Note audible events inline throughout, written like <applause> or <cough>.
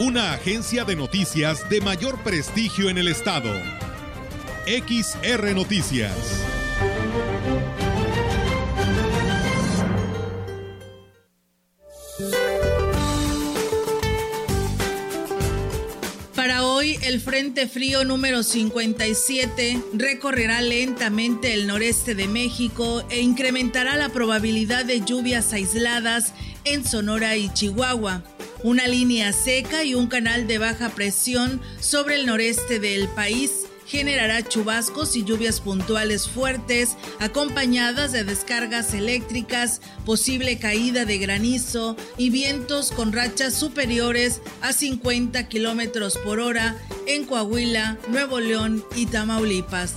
Una agencia de noticias de mayor prestigio en el estado. XR Noticias. Para hoy, el Frente Frío número 57 recorrerá lentamente el noreste de México e incrementará la probabilidad de lluvias aisladas en Sonora y Chihuahua. Una línea seca y un canal de baja presión sobre el noreste del país generará chubascos y lluvias puntuales fuertes, acompañadas de descargas eléctricas, posible caída de granizo y vientos con rachas superiores a 50 kilómetros por hora en Coahuila, Nuevo León y Tamaulipas.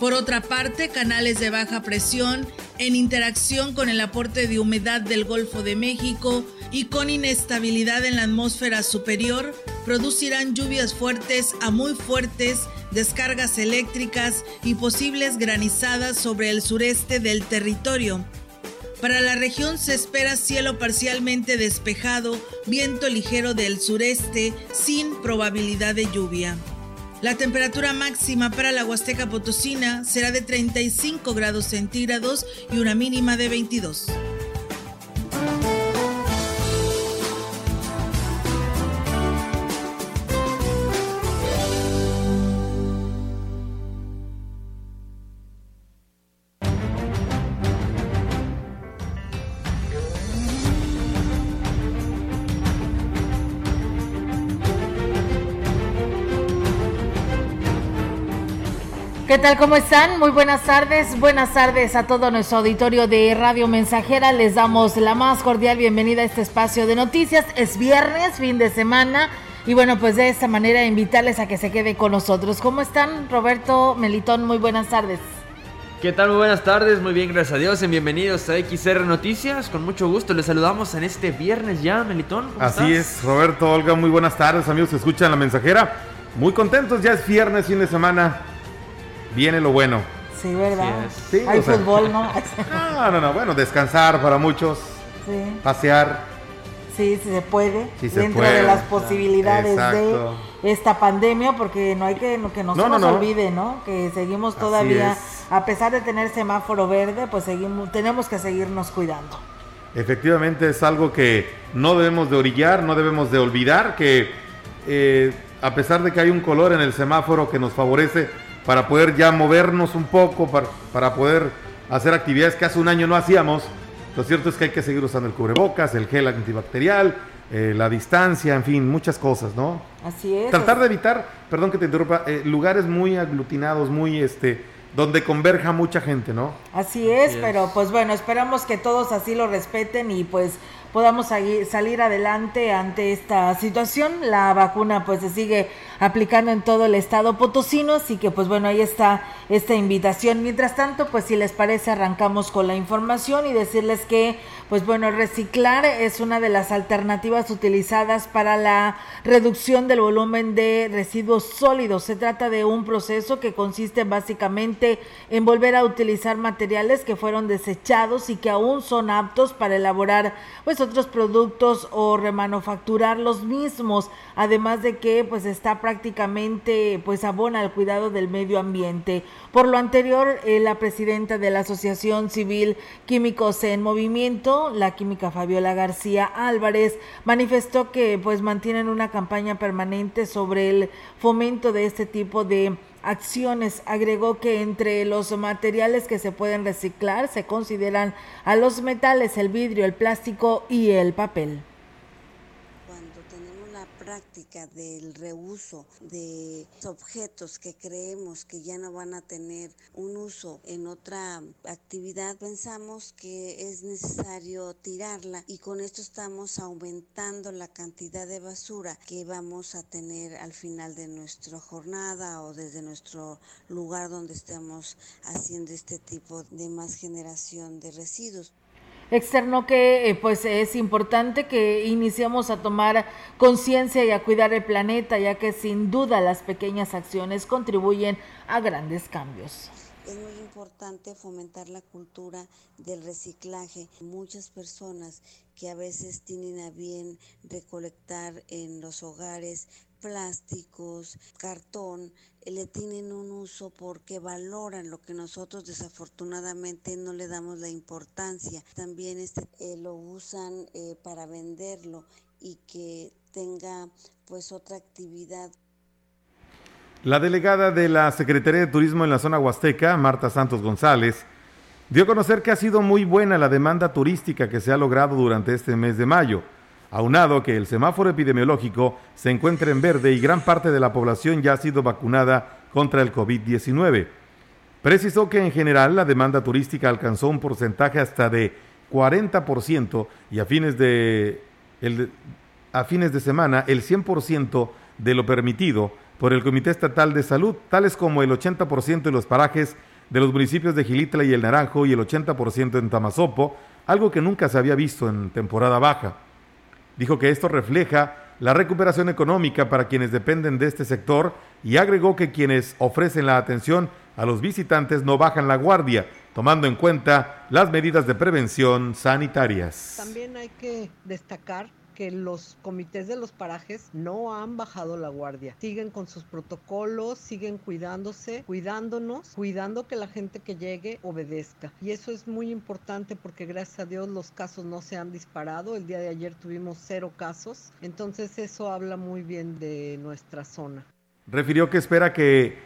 Por otra parte, canales de baja presión en interacción con el aporte de humedad del Golfo de México y con inestabilidad en la atmósfera superior producirán lluvias fuertes a muy fuertes, descargas eléctricas y posibles granizadas sobre el sureste del territorio. Para la región se espera cielo parcialmente despejado, viento ligero del sureste sin probabilidad de lluvia. La temperatura máxima para la Huasteca Potosina será de 35 grados centígrados y una mínima de 22. ¿Qué tal? ¿Cómo están? Muy buenas tardes. Buenas tardes a todo nuestro auditorio de Radio Mensajera. Les damos la más cordial bienvenida a este espacio de noticias. Es viernes, fin de semana. Y bueno, pues de esta manera invitarles a que se quede con nosotros. ¿Cómo están, Roberto Melitón? Muy buenas tardes. ¿Qué tal? Muy buenas tardes, muy bien, gracias a Dios. bienvenidos a XR Noticias. Con mucho gusto les saludamos en este viernes ya, Melitón. Así es, Roberto, Olga, muy buenas tardes, amigos que escuchan la mensajera. Muy contentos, ya es viernes, fin de semana viene lo bueno. Sí, ¿verdad? Sí, Hay fútbol, ¿no? no, <laughs> no, no, bueno, descansar para muchos, sí. pasear. Sí, sí se puede, dentro de las posibilidades de esta pandemia, porque no hay que que no, se nos olvide, ¿no? Que seguimos todavía, a pesar de tener semáforo verde, pues seguimos, tenemos que seguirnos cuidando. Efectivamente es algo que no debemos de orillar, no debemos de olvidar que eh, a pesar de que hay un color en el semáforo que nos favorece, para poder ya movernos un poco, para, poder hacer actividades que hace un año no hacíamos. Lo cierto es que hay que seguir usando el cubrebocas, el gel antibacterial, eh, la distancia, en fin, muchas cosas, ¿no? Así es. Tratar de evitar, perdón que te interrumpa, eh, lugares muy aglutinados, muy este, donde converja mucha gente, ¿no? Así es, pero pues bueno, esperamos que todos así lo respeten y pues podamos salir adelante ante esta situación. La vacuna pues se sigue aplicando en todo el estado potosino, así que pues bueno, ahí está esta invitación. Mientras tanto, pues si les parece, arrancamos con la información y decirles que pues bueno, reciclar es una de las alternativas utilizadas para la reducción del volumen de residuos sólidos. Se trata de un proceso que consiste básicamente en volver a utilizar materiales que fueron desechados y que aún son aptos para elaborar pues otros productos o remanufacturar los mismos, además de que pues está prácticamente pues abona al cuidado del medio ambiente. Por lo anterior, eh, la presidenta de la Asociación Civil Químicos en Movimiento, la química Fabiola García Álvarez, manifestó que pues mantienen una campaña permanente sobre el fomento de este tipo de acciones. Agregó que entre los materiales que se pueden reciclar se consideran a los metales, el vidrio, el plástico y el papel práctica del reuso de objetos que creemos que ya no van a tener un uso en otra actividad, pensamos que es necesario tirarla y con esto estamos aumentando la cantidad de basura que vamos a tener al final de nuestra jornada o desde nuestro lugar donde estemos haciendo este tipo de más generación de residuos externó que eh, pues es importante que iniciemos a tomar conciencia y a cuidar el planeta, ya que sin duda las pequeñas acciones contribuyen a grandes cambios. Es muy importante fomentar la cultura del reciclaje. Muchas personas que a veces tienen a bien recolectar en los hogares plásticos, cartón, le tienen un uso porque valoran lo que nosotros desafortunadamente no le damos la importancia. También este, eh, lo usan eh, para venderlo y que tenga pues otra actividad. La delegada de la Secretaría de Turismo en la zona huasteca, Marta Santos González, dio a conocer que ha sido muy buena la demanda turística que se ha logrado durante este mes de mayo aunado que el semáforo epidemiológico se encuentra en verde y gran parte de la población ya ha sido vacunada contra el COVID-19. Precisó que en general la demanda turística alcanzó un porcentaje hasta de 40% y a fines de, semana el 100% de lo permitido por el Comité Estatal de Salud, tales como el 80% de los parajes de los municipios de Gilitla y El Naranjo y el 80% en Tamazopo, algo que nunca se había visto en temporada baja. Dijo que esto refleja la recuperación económica para quienes dependen de este sector y agregó que quienes ofrecen la atención a los visitantes no bajan la guardia, tomando en cuenta las medidas de prevención sanitarias. También hay que destacar que los comités de los parajes no han bajado la guardia. Siguen con sus protocolos, siguen cuidándose, cuidándonos, cuidando que la gente que llegue obedezca. Y eso es muy importante porque gracias a Dios los casos no se han disparado. El día de ayer tuvimos cero casos. Entonces eso habla muy bien de nuestra zona. Refirió que espera que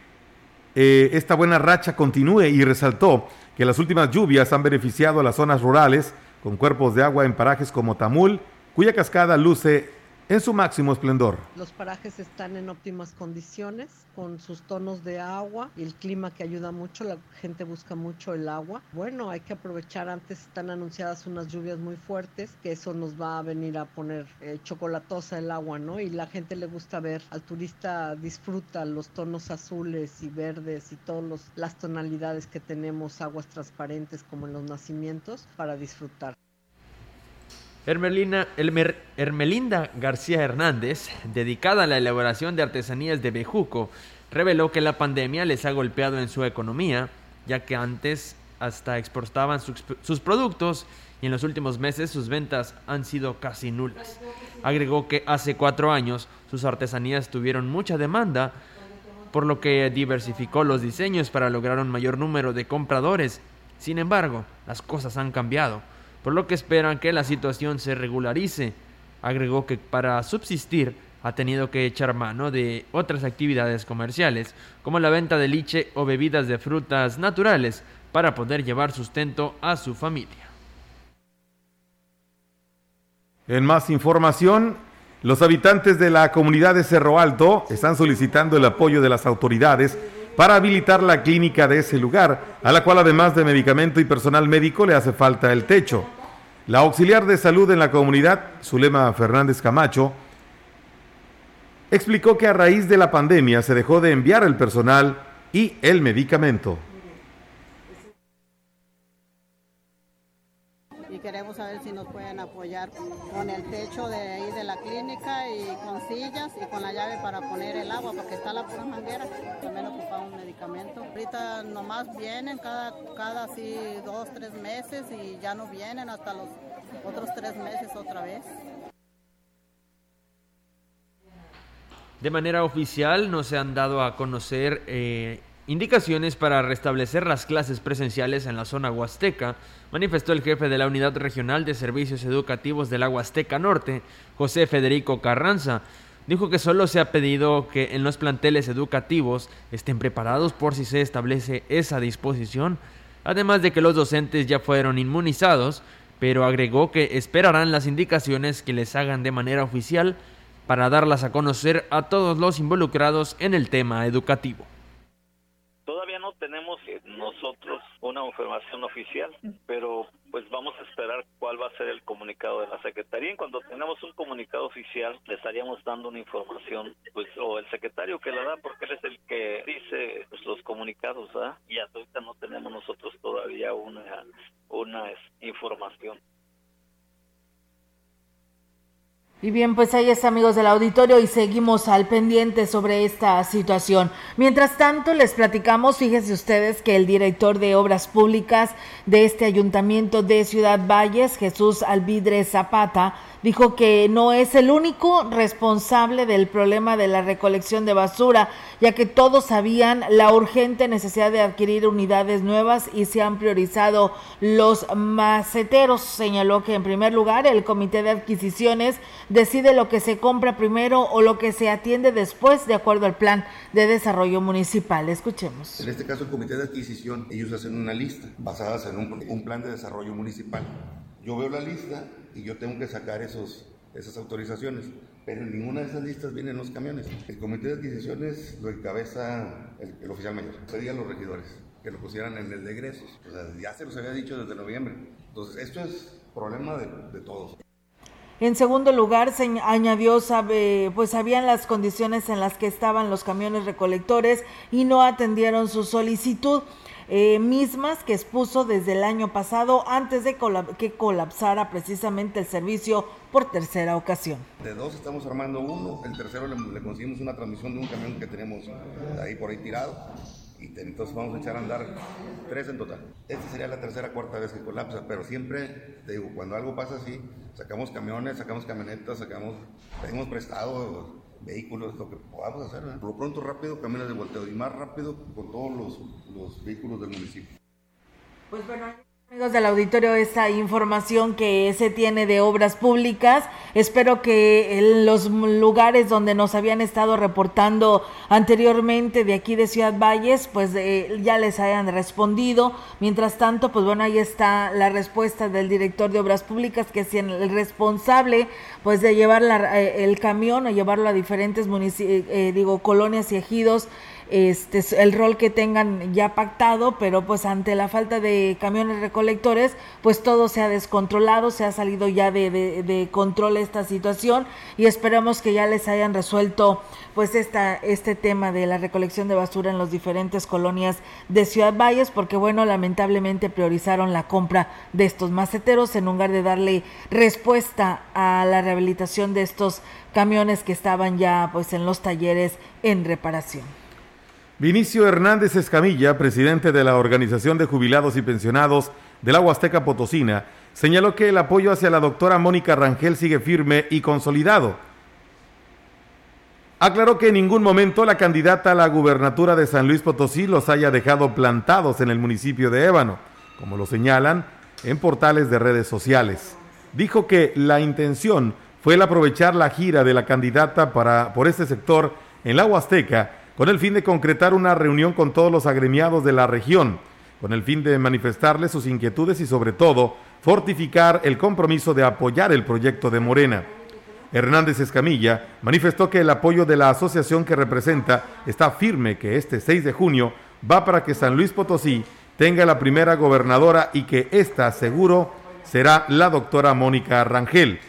eh, esta buena racha continúe y resaltó que las últimas lluvias han beneficiado a las zonas rurales con cuerpos de agua en parajes como Tamul, cuya cascada luce en su máximo esplendor. Los parajes están en óptimas condiciones, con sus tonos de agua y el clima que ayuda mucho, la gente busca mucho el agua. Bueno, hay que aprovechar, antes están anunciadas unas lluvias muy fuertes, que eso nos va a venir a poner eh, chocolatosa el agua, ¿no? Y la gente le gusta ver, al turista disfruta los tonos azules y verdes y todas las tonalidades que tenemos, aguas transparentes como en los nacimientos, para disfrutar. Hermelinda García Hernández, dedicada a la elaboración de artesanías de bejuco, reveló que la pandemia les ha golpeado en su economía, ya que antes hasta exportaban sus, productos y en los últimos meses sus ventas han sido casi nulas. Agregó que hace cuatro años sus artesanías tuvieron mucha demanda, por lo que diversificó los diseños para lograr un mayor número de compradores. Sin embargo, las cosas han cambiado por lo que esperan que la situación se regularice. Agregó que para subsistir ha tenido que echar mano de otras actividades comerciales, como la venta de liche o bebidas de frutas naturales, para poder llevar sustento a su familia. En más información, los habitantes de la comunidad de Cerro Alto están solicitando el apoyo de las autoridades para habilitar la clínica de ese lugar, a la cual además de medicamento y personal médico le hace falta el techo. La auxiliar de salud en la comunidad, Zulema Fernández Camacho, explicó que a raíz de la pandemia se dejó de enviar el personal y el medicamento. Queremos saber si nos pueden apoyar con el techo de ahí de la clínica y con sillas y con la llave para poner el agua, porque está la pura manguera, también ocupamos medicamento. Ahorita nomás vienen cada, cada así dos, tres meses y ya no vienen hasta los otros tres meses otra vez. De manera oficial no se han dado a conocer eh, indicaciones para restablecer las clases presenciales en la zona huasteca, manifestó el jefe de la Unidad Regional de Servicios Educativos de la Huasteca Norte, José Federico Carranza. Dijo que solo se ha pedido que en los planteles educativos estén preparados por si se establece esa disposición, además de que los docentes ya fueron inmunizados, pero agregó que esperarán las indicaciones que les hagan de manera oficial para darlas a conocer a todos los involucrados en el tema educativo. Tenemos eh, nosotros una información oficial, pero pues vamos a esperar cuál va a ser el comunicado de la Secretaría. Y cuando tenemos un comunicado oficial, le estaríamos dando una información, pues, o el secretario que la da, porque él es el que dice pues, los comunicados, ¿ah? Y hasta ahorita no tenemos nosotros todavía una, una información. Y bien, pues ahí está amigos del auditorio y seguimos al pendiente sobre esta situación. Mientras tanto, les platicamos, fíjense ustedes que el director de Obras Públicas de este ayuntamiento de Ciudad Valles, Jesús Alvidre Zapata, dijo que no es el único responsable del problema de la recolección de basura, ya que todos sabían la urgente necesidad de adquirir unidades nuevas y se han priorizado los maceteros. Señaló que en primer lugar el comité de adquisiciones decide lo que se compra primero o lo que se atiende después de acuerdo al plan de desarrollo municipal. Escuchemos. En este caso el comité de adquisición, ellos hacen una lista basada en un, un plan de desarrollo municipal. Yo veo la lista y yo tengo que sacar esos, esas autorizaciones. Pero en ninguna de esas listas vienen los camiones. El comité de adquisiciones lo encabeza el, oficial mayor. Pedí a los regidores que lo pusieran en el de egresos. Ya se los había dicho desde noviembre. Entonces, esto es problema de, de todos. En segundo lugar, se añadió, sabe, pues sabían las condiciones en las que estaban los camiones recolectores y no atendieron su solicitud. Eh, mismas que expuso desde el año pasado antes de que colapsara precisamente el servicio por tercera ocasión. De dos estamos armando uno, el tercero le, conseguimos una transmisión de un camión que tenemos ahí por ahí tirado y entonces vamos a echar a andar tres en total. Esta sería la tercera cuarta vez que colapsa, pero siempre, digo, cuando algo pasa así, sacamos camiones, sacamos camionetas, sacamos, pedimos prestado vehículos, lo que podamos hacer. Por lo pronto rápido, caminos de volteo y más rápido con todos los, los vehículos del municipio. Pues bueno, Amigos del auditorio, esta información que se tiene de obras públicas, espero que en los lugares donde nos habían estado reportando anteriormente de aquí de Ciudad Valles, pues eh, ya les hayan respondido. Mientras tanto, pues bueno, ahí está la respuesta del director de obras públicas, que es el responsable, pues de llevar eh, el camión o llevarlo a diferentes municipios, eh, digo, colonias y ejidos este el rol que tengan ya pactado, pero pues ante la falta de camiones recolectores, pues todo se ha descontrolado, se ha salido ya de, de, control esta situación y esperamos que ya les hayan resuelto pues esta, este tema de la recolección de basura en las diferentes colonias de Ciudad Valles, porque bueno, lamentablemente priorizaron la compra de estos maceteros en lugar de darle respuesta a la rehabilitación de estos camiones que estaban ya pues en los talleres en reparación. Vinicio Hernández Escamilla, presidente de la Organización de Jubilados y Pensionados de la Huasteca Potosina, señaló que el apoyo hacia la doctora Mónica Rangel sigue firme y consolidado. Aclaró que en ningún momento la candidata a la gubernatura de San Luis Potosí los haya dejado plantados en el municipio de Ébano, como lo señalan en portales de redes sociales. Dijo que la intención fue el aprovechar la gira de la candidata para, por este sector en la Huasteca con el fin de concretar una reunión con todos los agremiados de la región, con el fin de manifestarles sus inquietudes y sobre todo fortificar el compromiso de apoyar el proyecto de Morena. Hernández Escamilla manifestó que el apoyo de la asociación que representa está firme que este 6 de junio va para que San Luis Potosí tenga la primera gobernadora y que esta seguro será la doctora Mónica Rangel.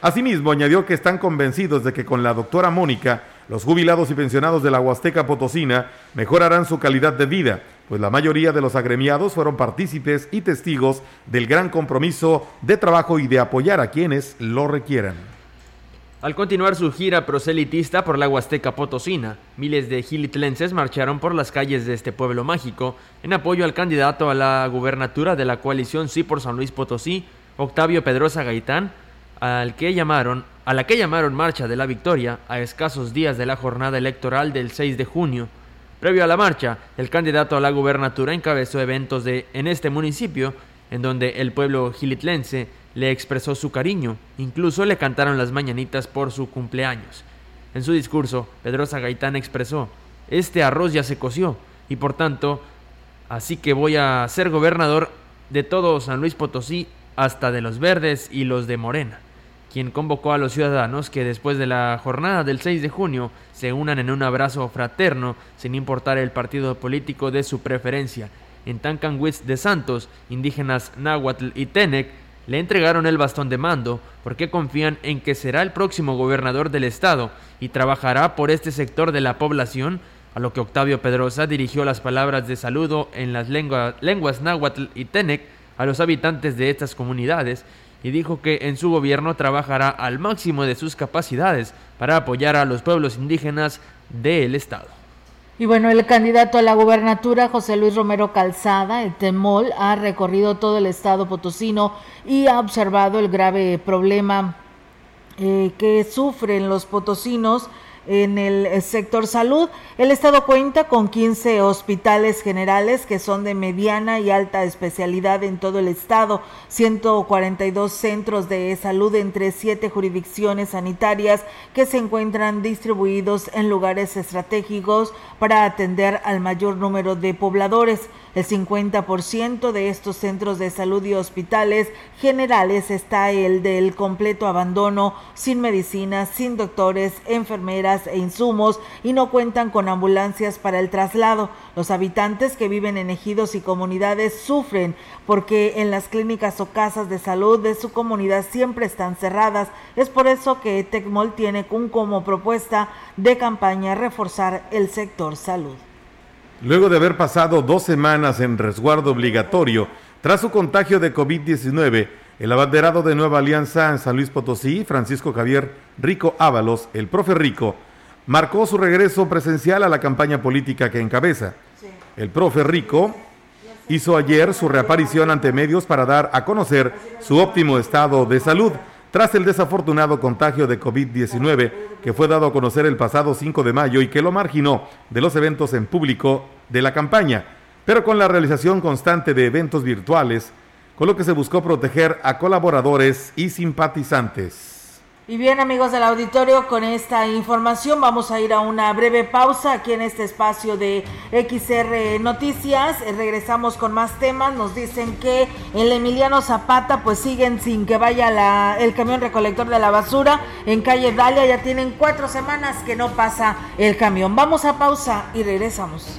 Asimismo, añadió que están convencidos de que con la doctora Mónica los jubilados y pensionados de la Huasteca Potosina mejorarán su calidad de vida, pues la mayoría de los agremiados fueron partícipes y testigos del gran compromiso de trabajo y de apoyar a quienes lo requieran. Al continuar su gira proselitista por la Huasteca Potosina, miles de gilitlenses marcharon por las calles de este pueblo mágico en apoyo al candidato a la gubernatura de la coalición Sí por San Luis Potosí, Octavio Pedrosa Gaitán, al que llamaron, a la que llamaron Marcha de la Victoria a escasos días de la jornada electoral del 6 de junio. Previo a la marcha, el candidato a la gubernatura encabezó eventos de, en este municipio, en donde el pueblo gilitlense le expresó su cariño, incluso le cantaron las mañanitas por su cumpleaños. En su discurso, Pedrosa Gaitán expresó, este arroz ya se coció, y por tanto, así que voy a ser gobernador de todo San Luis Potosí hasta de los verdes y los de Morena. Quien convocó a los ciudadanos que después de la jornada del 6 de junio se unan en un abrazo fraterno sin importar el partido político de su preferencia. En Tancanwitz de Santos, indígenas Nahuatl y Tenec le entregaron el bastón de mando porque confían en que será el próximo gobernador del estado y trabajará por este sector de la población, a lo que Octavio Pedrosa dirigió las palabras de saludo en las lenguas náhuatl y tenec a los habitantes de estas comunidades y dijo que en su gobierno trabajará al máximo de sus capacidades para apoyar a los pueblos indígenas del estado. Y bueno, el candidato a la gubernatura, José Luis Romero Calzada, el Temol, ha recorrido todo el estado potosino y ha observado el grave problema eh, que sufren los potosinos en el eh, sector salud. El estado cuenta con 15 hospitales generales que son de mediana y alta especialidad en todo el estado, 142 centros de salud entre siete jurisdicciones sanitarias que se encuentran distribuidos en lugares estratégicos para atender al mayor número de pobladores. El 50% de estos centros de salud y hospitales generales está el del completo abandono, sin medicinas, sin doctores, enfermeras e insumos y no cuentan con ambulancias para el traslado. Los habitantes que viven en ejidos y comunidades sufren porque en las clínicas o casas de salud de su comunidad siempre están cerradas. Es por eso que Tecmol tiene como propuesta de campaña reforzar el sector salud. Luego de haber pasado dos semanas en resguardo obligatorio tras su contagio de COVID-19, el abanderado de Nueva Alianza en San Luis Potosí, Francisco Javier Rico Ábalos, el profe Rico, marcó su regreso presencial a la campaña política que encabeza. El profe Rico hizo ayer su reaparición ante medios para dar a conocer su óptimo estado de salud tras el desafortunado contagio de COVID-19 que fue dado a conocer el pasado 5 de mayo y que lo marginó de los eventos en público de la campaña, pero con la realización constante de eventos virtuales, con lo que se buscó proteger a colaboradores y simpatizantes. Y bien amigos del auditorio, con esta información vamos a ir a una breve pausa aquí en este espacio de XR Noticias. Eh, regresamos con más temas. Nos dicen que el Emiliano Zapata pues siguen sin que vaya la, el camión recolector de la basura en calle Dalia. Ya tienen cuatro semanas que no pasa el camión. Vamos a pausa y regresamos.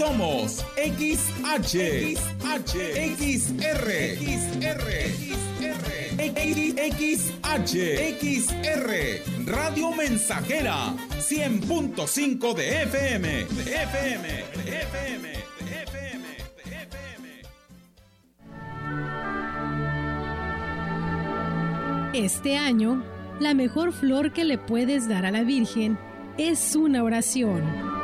Somos XH, XH, XR, XR, XR, XR, Radio Mensajera, 100.5 de FM, de FM, de FM, de FM, de FM. Este año, la mejor flor que le puedes dar a la Virgen es una oración.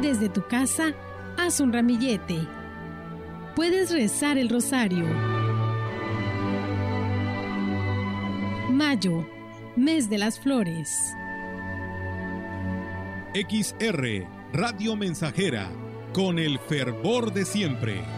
Desde tu casa, haz un ramillete. Puedes rezar el rosario. Mayo, mes de las flores. XR, Radio Mensajera, con el fervor de siempre.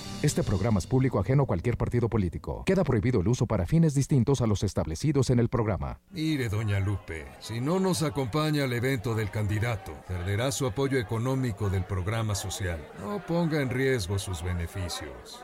Este programa es público ajeno a cualquier partido político. Queda prohibido el uso para fines distintos a los establecidos en el programa. Mire, doña Lupe, si no nos acompaña al evento del candidato, perderá su apoyo económico del programa social. No ponga en riesgo sus beneficios.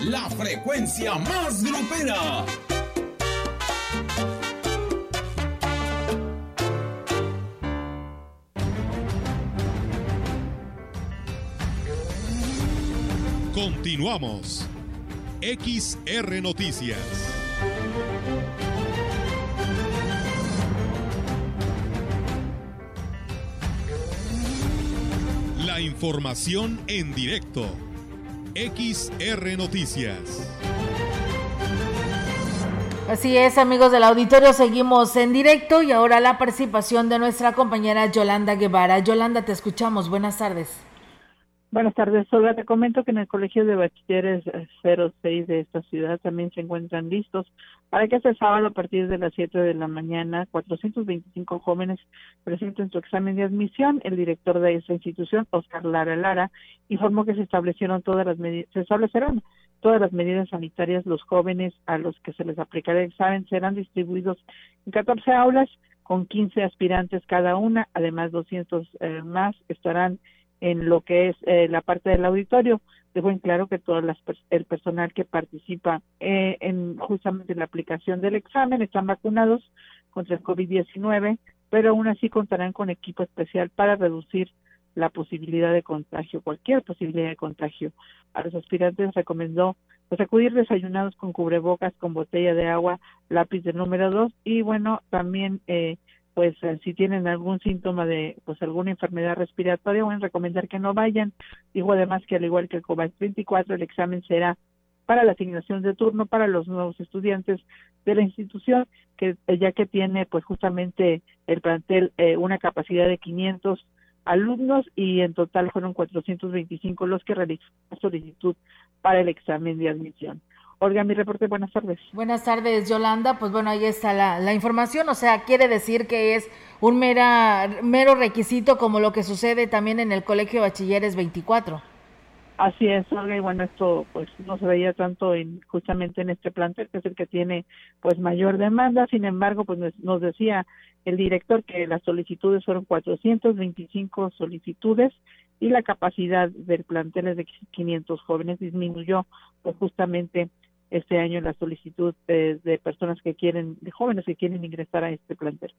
la frecuencia más grupera. Continuamos. XR Noticias. La información en directo. XR Noticias. Así es, amigos del auditorio, seguimos en directo y ahora la participación de nuestra compañera Yolanda Guevara. Yolanda, te escuchamos. Buenas tardes. Buenas tardes, Olga. Te comento que en el Colegio de Bachilleres 06 de esta ciudad también se encuentran listos para que este sábado a partir de las 7 de la mañana 425 jóvenes presenten su examen de admisión. El director de esta institución, Oscar Lara Lara, informó que se establecieron todas las se establecerán todas las medidas sanitarias. Los jóvenes a los que se les aplicará el examen serán distribuidos en 14 aulas con 15 aspirantes cada una, además 200 eh, más estarán en lo que es eh, la parte del auditorio. Dejo en claro que todo el personal que participa eh, en justamente la aplicación del examen están vacunados contra el COVID-19, pero aún así contarán con equipo especial para reducir la posibilidad de contagio, cualquier posibilidad de contagio. A los aspirantes recomendó pues, acudir desayunados con cubrebocas, con botella de agua, lápiz de número dos y bueno, también eh, pues eh, si tienen algún síntoma de pues alguna enfermedad respiratoria, a recomendar que no vayan. Digo además que al igual que el COVID-24, el examen será para la asignación de turno para los nuevos estudiantes de la institución, que eh, ya que tiene pues justamente el plantel eh, una capacidad de 500 alumnos y en total fueron 425 los que realizaron solicitud para el examen de admisión. Olga, mi reporte, buenas tardes. Buenas tardes, Yolanda. Pues bueno, ahí está la, la información, o sea, quiere decir que es un mera, mero requisito como lo que sucede también en el Colegio de Bachilleres 24. Así es, Olga, y bueno, esto pues no se veía tanto en justamente en este plantel, que es el que tiene pues mayor demanda, sin embargo, pues nos decía el director que las solicitudes fueron 425 solicitudes y la capacidad del plantel es de 500 jóvenes, disminuyó pues justamente este año la solicitud de, de personas que quieren, de jóvenes que quieren ingresar a este plantel.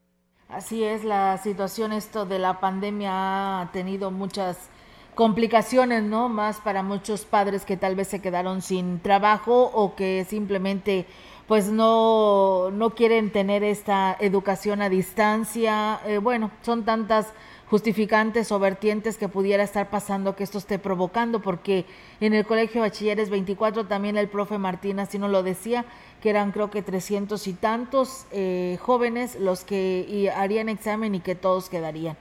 Así es, la situación esto de la pandemia ha tenido muchas complicaciones, ¿no? Más para muchos padres que tal vez se quedaron sin trabajo o que simplemente pues no, no quieren tener esta educación a distancia. Eh, bueno, son tantas justificantes o vertientes que pudiera estar pasando que esto esté provocando, porque en el Colegio Bachilleres 24 también el profe Martín así nos lo decía, que eran creo que 300 y tantos eh, jóvenes los que harían examen y que todos quedarían.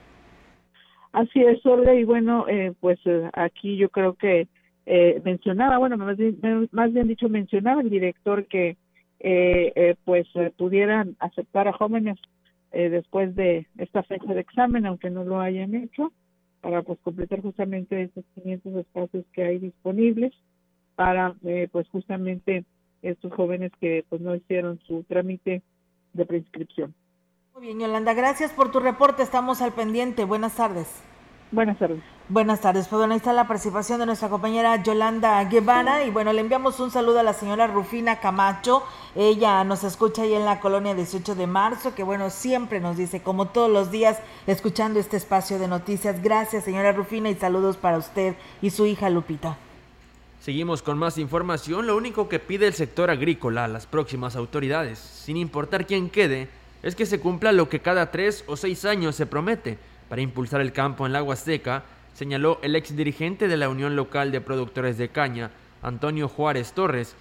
Así es, Olga, y bueno, eh, pues eh, aquí yo creo que mencionaba, bueno, más bien, más bien dicho, mencionaba el director que pues pudieran aceptar a jóvenes eh, después de esta fecha de examen, aunque no lo hayan hecho, para pues completar justamente esos 500 espacios que hay disponibles para eh, pues justamente estos jóvenes que pues no hicieron su trámite de prescripción. Muy bien, Yolanda, gracias por tu reporte, estamos al pendiente. Buenas tardes. Buenas tardes. Buenas tardes. Pues bueno, ahí está la participación de nuestra compañera Yolanda Guevara y bueno, le enviamos un saludo a la señora Rufina Camacho. Ella nos escucha ahí en la colonia 18 de marzo, que bueno, siempre nos dice, como todos los días, escuchando este espacio de noticias. Gracias, señora Rufina, y saludos para usted y su hija Lupita. Seguimos con más información. Lo único que pide el sector agrícola a las próximas autoridades, sin importar quién quede, es que se cumpla lo que cada tres o seis años se promete para impulsar el campo en la Huasteca, señaló el ex dirigente de la Unión Local de Productores de Caña, Antonio Juárez Torres,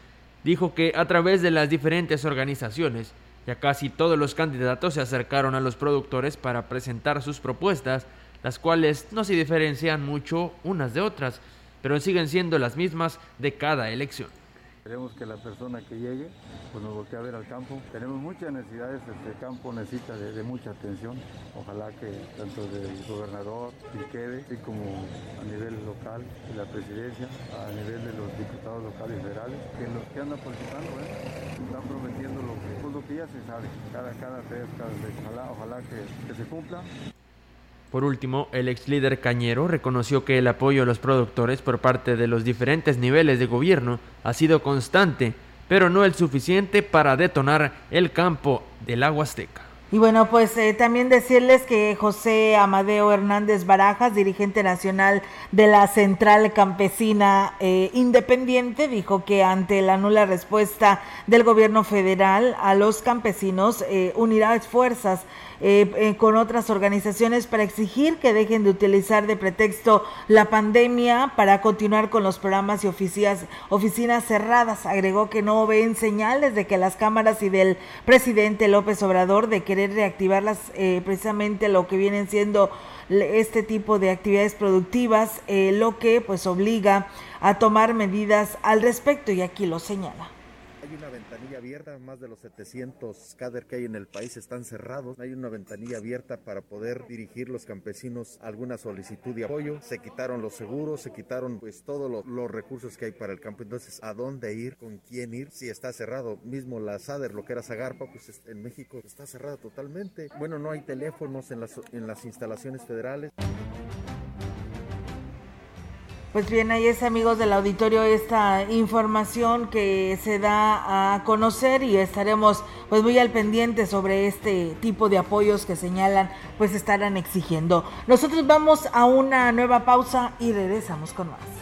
dijo que a través de las diferentes organizaciones, ya casi todos los candidatos se acercaron a los productores para presentar sus propuestas, las cuales no se diferencian mucho unas de otras, pero siguen siendo las mismas de cada elección. Queremos que la persona que llegue pues nos voltee a ver al campo. Tenemos muchas necesidades, este campo necesita de, mucha atención. Ojalá que tanto del gobernador, quede, así como a nivel local, de la presidencia, a nivel de los diputados locales y federales, que los que andan participando ¿eh? están prometiendo lo que, pues, lo que ya se sabe, cada, cada vez, cada vez. Ojalá, ojalá que se cumpla. Por último, el ex líder Cañero reconoció que el apoyo a los productores por parte de los diferentes niveles de gobierno ha sido constante, pero no el suficiente para detonar el campo del agua azteca. Y bueno, pues eh, también decirles que José Amadeo Hernández Barajas, dirigente nacional de la Central Campesina eh, Independiente, dijo que ante la nula respuesta del gobierno federal a los campesinos eh, unirá fuerzas eh, eh, con otras organizaciones para exigir que dejen de utilizar de pretexto la pandemia para continuar con los programas y oficinas, oficinas cerradas. Agregó que no ven señales de que las cámaras y del presidente López Obrador de querer reactivarlas eh, precisamente lo que vienen siendo este tipo de actividades productivas, lo que pues obliga a tomar medidas al respecto y aquí lo señala abierta, más de los 700 CADER que hay en el país están cerrados. Hay una ventanilla abierta para poder dirigir los campesinos alguna solicitud de apoyo. Se quitaron los seguros, se quitaron pues todos los, recursos que hay para el campo. Entonces, ¿a dónde ir? ¿Con quién ir? Si está cerrado, mismo la SADER, lo que era Zagarpa, pues en México está cerrada totalmente. Bueno, no hay teléfonos en las, en las instalaciones federales. Pues bien, ahí es amigos del auditorio esta información que se da a conocer y estaremos pues muy al pendiente sobre este tipo de apoyos que señalan pues estarán exigiendo. Nosotros vamos a una nueva pausa y regresamos con más.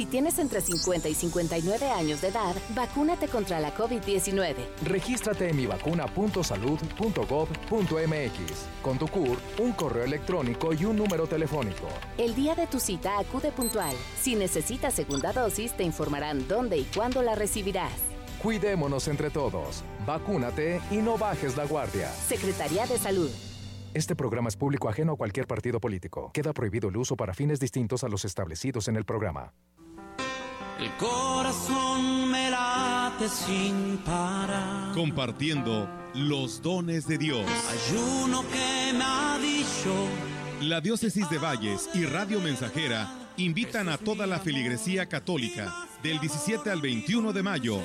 Si tienes entre 50 y 59 años de edad, vacúnate contra la COVID-19. Regístrate en mivacuna.salud.gov.mx. Con tu CUR, un correo electrónico y un número telefónico. El día de tu cita acude puntual. Si necesitas segunda dosis, te informarán dónde y cuándo la recibirás. Cuidémonos entre todos. Vacúnate y no bajes la guardia. Secretaría de Salud. Este programa es público ajeno a cualquier partido político. Queda prohibido el uso para fines distintos a los establecidos en el programa. El corazón me late sin parar. Compartiendo los dones de Dios. Ayuno que me ha dicho. La Diócesis de Valles y Radio Mensajera invitan a toda la feligresía católica del 17 al 21 de mayo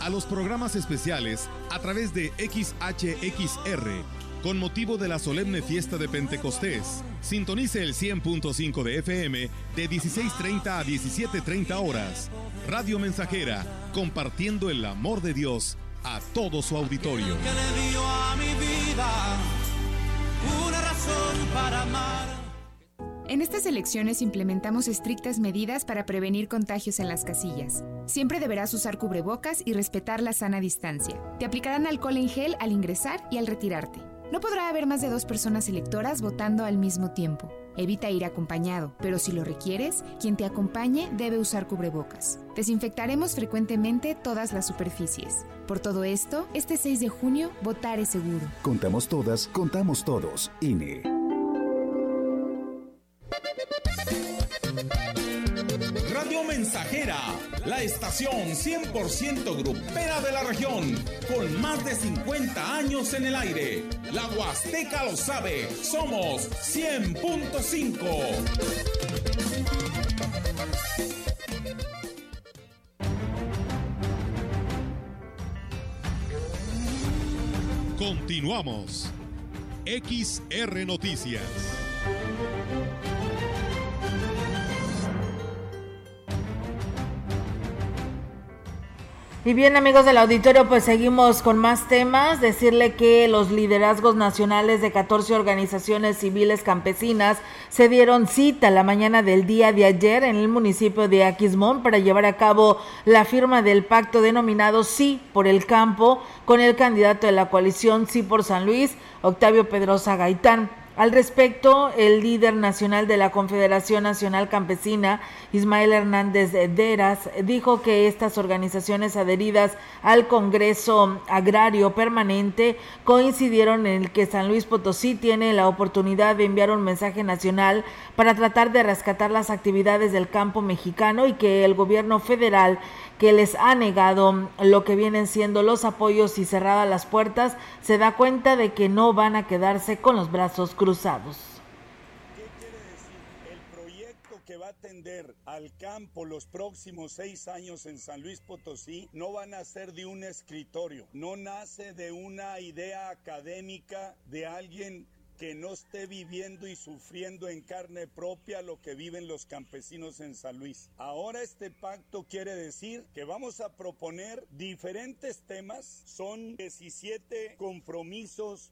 a los programas especiales a través de XHXR con motivo de la solemne fiesta de Pentecostés. Sintonice el 100.5 de FM de 16.30 a 17.30 horas. Radio Mensajera, compartiendo el amor de Dios a todo su auditorio. una razón para amar. En estas elecciones implementamos estrictas medidas para prevenir contagios en las casillas. Siempre deberás usar cubrebocas y respetar la sana distancia. Te aplicarán alcohol en gel al ingresar y al retirarte. No podrá haber más de dos personas electoras votando al mismo tiempo. Evita ir acompañado, pero si lo requieres, quien te acompañe debe usar cubrebocas. Desinfectaremos frecuentemente todas las superficies. Por todo esto, este 6 de junio, votar es seguro. Contamos todas, contamos todos. INE. Radio Mensajera, la estación 100% grupera de la región, con más de 50 años en el aire. La Huasteca lo sabe, somos 100.5. Continuamos. XR Noticias. Y bien amigos del auditorio, pues seguimos con más temas. Decirle que los liderazgos nacionales de 14 organizaciones civiles campesinas se dieron cita la mañana del día de ayer en el municipio de Aquismón para llevar a cabo la firma del pacto denominado Sí por el Campo con el candidato de la coalición Sí por San Luis, Octavio Pedrosa Gaitán. Al respecto, el líder nacional de la Confederación Nacional Campesina, Ismael Hernández Deras, dijo que estas organizaciones adheridas al Congreso Agrario Permanente coincidieron en el que San Luis Potosí tiene la oportunidad de enviar un mensaje nacional para tratar de rescatar las actividades del campo mexicano y que el gobierno federal que les ha negado lo que vienen siendo los apoyos y cerradas las puertas, se da cuenta de que no van a quedarse con los brazos cruzados. ¿Qué quiere decir? El proyecto que va a atender al campo los próximos seis años en San Luis Potosí no va a nacer de un escritorio, no nace de una idea académica de alguien que no esté viviendo y sufriendo en carne propia lo que viven los campesinos en San Luis. Ahora este pacto quiere decir que vamos a proponer diferentes temas, son 17 compromisos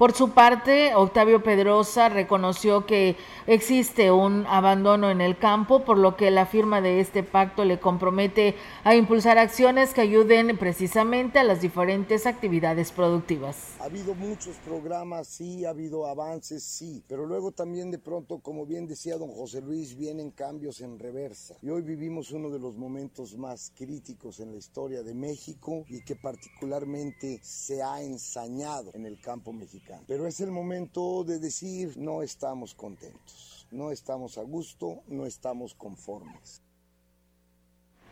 por su parte, Octavio Pedrosa reconoció que existe un abandono en el campo, por lo que la firma de este pacto le compromete a impulsar acciones que ayuden precisamente a las diferentes actividades productivas. Ha habido muchos programas, sí, ha habido avances, sí, pero luego también de pronto, como bien decía don José Luis, vienen cambios en reversa. Y hoy vivimos uno de los momentos más críticos en la historia de México y que particularmente se ha ensañado en el campo mexicano. Pero es el momento de decir no estamos contentos, no estamos a gusto, no estamos conformes.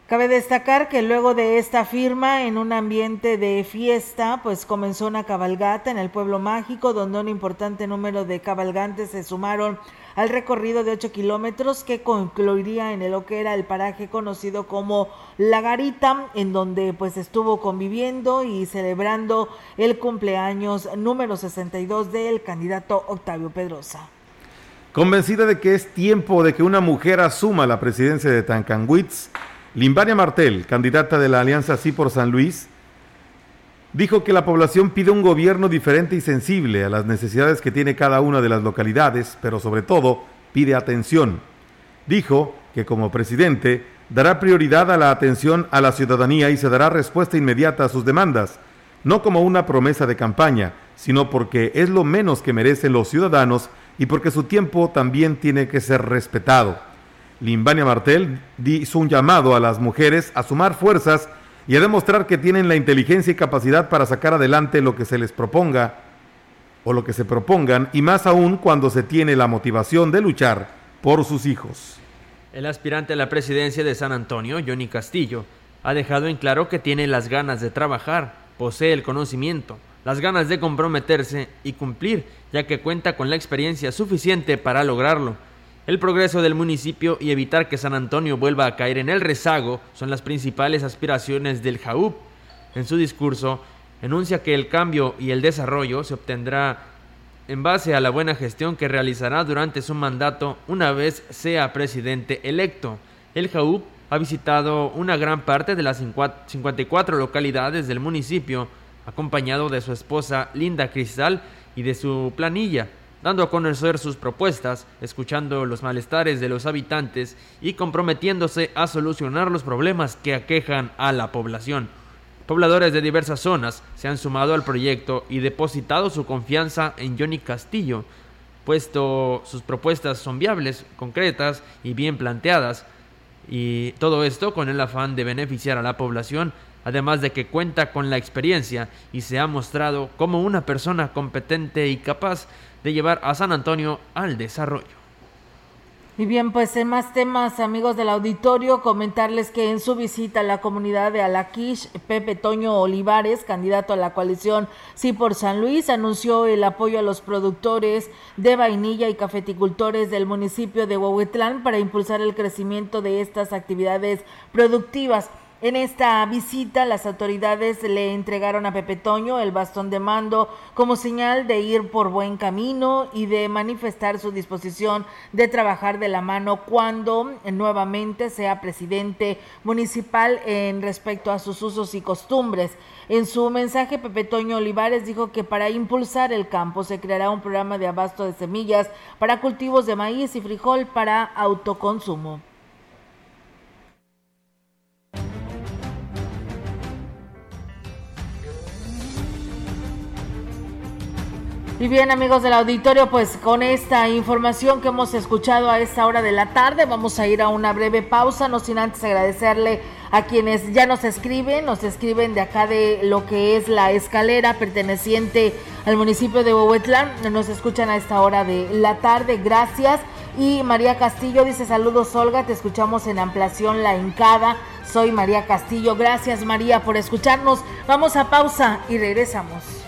Cabe destacar que luego de esta firma, en un ambiente de fiesta, pues comenzó una cabalgata en el pueblo mágico, donde un importante número de cabalgantes se sumaron al recorrido de 8 kilómetros que concluiría en lo que era el paraje conocido como La Garita, en donde pues estuvo conviviendo y celebrando el cumpleaños número 62 del candidato Octavio Pedrosa. Convencida de que es tiempo de que una mujer asuma la presidencia de Tancanwitz, Limbania Martel, candidata de la Alianza Sí por San Luis, dijo que la población pide un gobierno diferente y sensible a las necesidades que tiene cada una de las localidades, pero sobre todo pide atención. Dijo que como presidente dará prioridad a la atención a la ciudadanía y se dará respuesta inmediata a sus demandas, no como una promesa de campaña, sino porque es lo menos que merecen los ciudadanos y porque su tiempo también tiene que ser respetado. Limbania Martel hizo un llamado a las mujeres a sumar fuerzas y a demostrar que tienen la inteligencia y capacidad para sacar adelante lo que se les proponga o lo que se propongan, y más aún cuando se tiene la motivación de luchar por sus hijos. El aspirante a la presidencia de San Antonio, Johnny Castillo, ha dejado en claro que tiene las ganas de trabajar, posee el conocimiento, las ganas de comprometerse y cumplir, ya que cuenta con la experiencia suficiente para lograrlo el progreso del municipio y evitar que San Antonio vuelva a caer en el rezago son las principales aspiraciones del JAUP. En su discurso, enuncia que el cambio y el desarrollo se obtendrá en base a la buena gestión que realizará durante su mandato una vez sea presidente electo. El JAUP ha visitado una gran parte de las 54 localidades del municipio, acompañado de su esposa Linda Cristal y de su planilla dando a conocer sus propuestas, escuchando los malestares de los habitantes y comprometiéndose a solucionar los problemas que aquejan a la población. Pobladores de diversas zonas se han sumado al proyecto y depositado su confianza en Johnny Castillo, puesto sus propuestas son viables, concretas y bien planteadas, y todo esto con el afán de beneficiar a la población, además de que cuenta con la experiencia y se ha mostrado como una persona competente y capaz de llevar a San Antonio al desarrollo. Y bien, pues en más temas, amigos del auditorio, comentarles que en su visita a la comunidad de Alaquish, Pepe Toño Olivares, candidato a la coalición Sí por San Luis, anunció el apoyo a los productores de vainilla y cafeticultores del municipio de Huehuetlán para impulsar el crecimiento de estas actividades productivas. En esta visita, las autoridades le entregaron a Pepe Toño el bastón de mando como señal de ir por buen camino y de manifestar su disposición de trabajar de la mano cuando nuevamente sea presidente municipal en respecto a sus usos y costumbres. En su mensaje, Pepe Toño Olivares dijo que para impulsar el campo se creará un programa de abasto de semillas para cultivos de maíz y frijol para autoconsumo. Y bien amigos del auditorio, pues con esta información que hemos escuchado a esta hora de la tarde, vamos a ir a una breve pausa, no sin antes agradecerle a quienes ya nos escriben, nos escriben de acá de lo que es la escalera perteneciente al municipio de Huehuetlán, nos escuchan a esta hora de la tarde, gracias. Y María Castillo dice saludos Olga, te escuchamos en ampliación La Encada, soy María Castillo, gracias María por escucharnos, vamos a pausa y regresamos.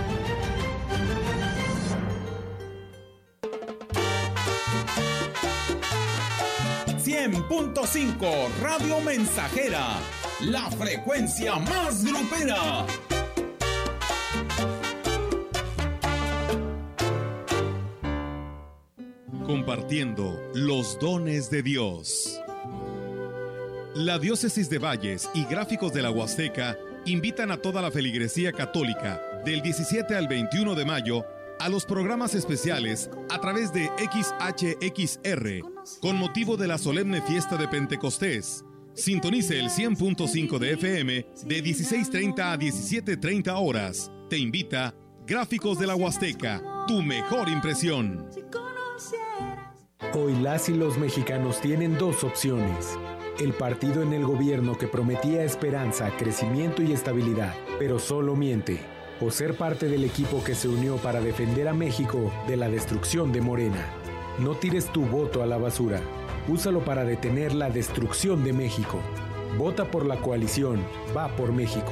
100.5 Radio Mensajera, la frecuencia más grupera. Compartiendo los dones de Dios. La Diócesis de Valles y Gráficos de la Huasteca invitan a toda la feligresía católica del 17 al 21 de mayo a los programas especiales a través de XHXR con motivo de la solemne fiesta de Pentecostés. Sintonice el 100.5 de FM de 16.30 a 17.30 horas. Te invita Gráficos de la Huasteca, tu mejor impresión. Hoy las y los mexicanos tienen dos opciones. El partido en el gobierno que prometía esperanza, crecimiento y estabilidad, pero solo miente o ser parte del equipo que se unió para defender a México de la destrucción de Morena. No tires tu voto a la basura. Úsalo para detener la destrucción de México. Vota por la coalición. Va por México.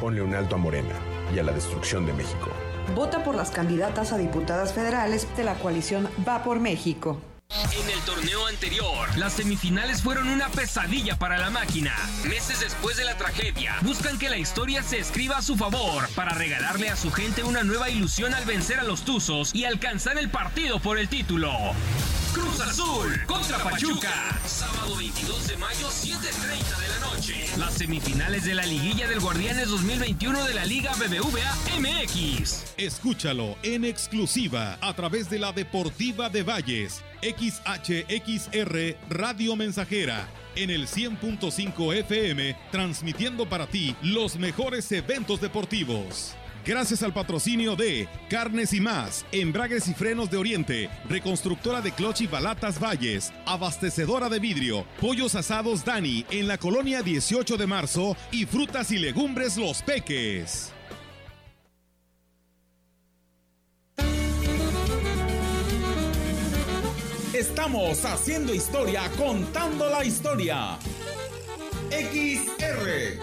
Ponle un alto a Morena y a la destrucción de México. Vota por las candidatas a diputadas federales de la coalición Va por México. En el torneo anterior, las semifinales fueron una pesadilla para la máquina. Meses después de la tragedia, buscan que la historia se escriba a su favor para regalarle a su gente una nueva ilusión al vencer a los Tuzos y alcanzar el partido por el título. Cruz Azul contra Pachuca. Sábado 22 de mayo, 7.30 de la noche. Las semifinales de la liguilla del Guardianes 2021 de la Liga BBVA MX. Escúchalo en exclusiva a través de la Deportiva de Valles, XHXR Radio Mensajera, en el 100.5 FM, transmitiendo para ti los mejores eventos deportivos. Gracias al patrocinio de Carnes y Más, Embragues y Frenos de Oriente, Reconstructora de Cloch y Balatas Valles, Abastecedora de Vidrio, Pollos Asados Dani en la colonia 18 de marzo y Frutas y Legumbres Los Peques. Estamos haciendo historia, contando la historia. XR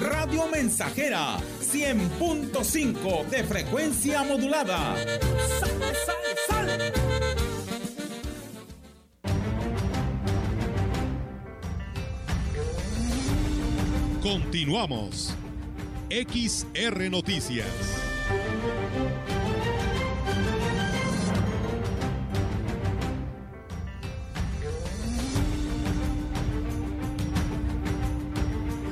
Radio Mensajera 100.5 de frecuencia modulada. ¡Sale, sale, sale! Continuamos. XR Noticias.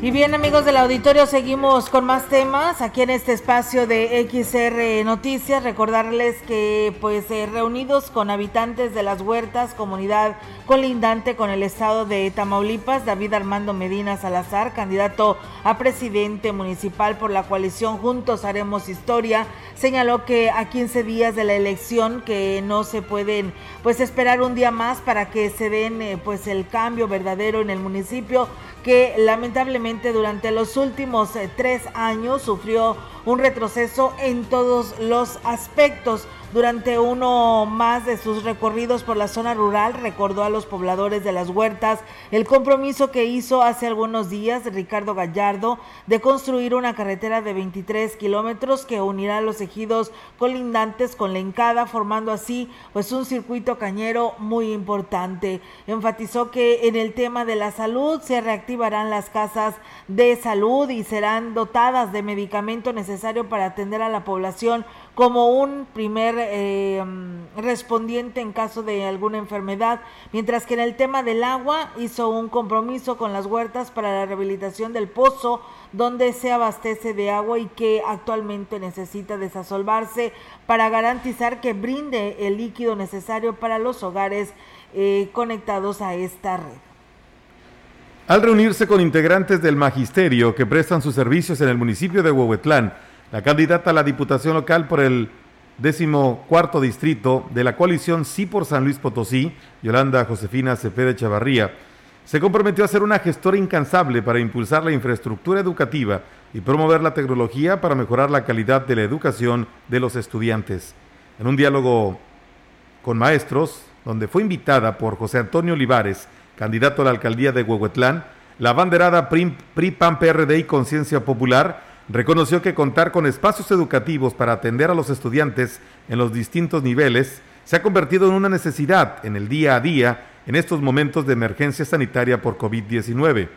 Y bien amigos del auditorio, seguimos con más temas aquí en este espacio de XR Noticias. Recordarles que pues eh, reunidos con habitantes de las huertas, comunidad colindante con el estado de Tamaulipas, David Armando Medina Salazar, candidato a presidente municipal por la coalición Juntos Haremos Historia, señaló que a 15 días de la elección que no se pueden pues esperar un día más para que se den eh, pues el cambio verdadero en el municipio que lamentablemente durante los últimos eh, tres años sufrió un retroceso en todos los aspectos. Durante uno más de sus recorridos por la zona rural, recordó a los pobladores de las huertas el compromiso que hizo hace algunos días Ricardo Gallardo de construir una carretera de 23 kilómetros que unirá los ejidos colindantes con la Encada, formando así pues un circuito cañero muy importante. Enfatizó que en el tema de la salud se reactivarán las casas de salud y serán dotadas de medicamento necesario para atender a la población como un primer eh, respondiente en caso de alguna enfermedad, mientras que en el tema del agua hizo un compromiso con las huertas para la rehabilitación del pozo donde se abastece de agua y que actualmente necesita desasolvarse para garantizar que brinde el líquido necesario para los hogares eh, conectados a esta red. Al reunirse con integrantes del magisterio que prestan sus servicios en el municipio de Huehuetlán, la candidata a la Diputación Local por el décimo cuarto distrito de la coalición Sí por San Luis Potosí, Yolanda Josefina Cepeda Chavarría, se comprometió a ser una gestora incansable para impulsar la infraestructura educativa y promover la tecnología para mejorar la calidad de la educación de los estudiantes. En un diálogo con maestros, donde fue invitada por José Antonio Olivares, candidato a la alcaldía de Huehuetlán, la banderada PRI-PAN-PRD y Conciencia Popular, reconoció que contar con espacios educativos para atender a los estudiantes en los distintos niveles se ha convertido en una necesidad en el día a día en estos momentos de emergencia sanitaria por COVID-19.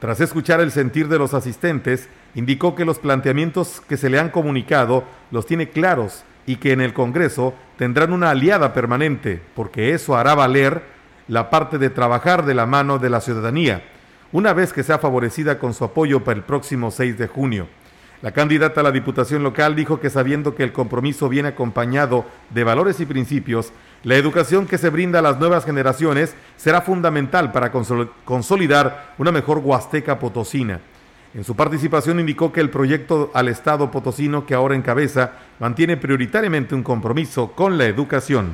Tras escuchar el sentir de los asistentes, indicó que los planteamientos que se le han comunicado los tiene claros y que en el Congreso tendrán una aliada permanente, porque eso hará valer la parte de trabajar de la mano de la ciudadanía una vez que sea favorecida con su apoyo para el próximo 6 de junio. La candidata a la Diputación local dijo que sabiendo que el compromiso viene acompañado de valores y principios, la educación que se brinda a las nuevas generaciones será fundamental para consolidar una mejor Huasteca potosina. En su participación indicó que el proyecto al Estado potosino que ahora encabeza mantiene prioritariamente un compromiso con la educación.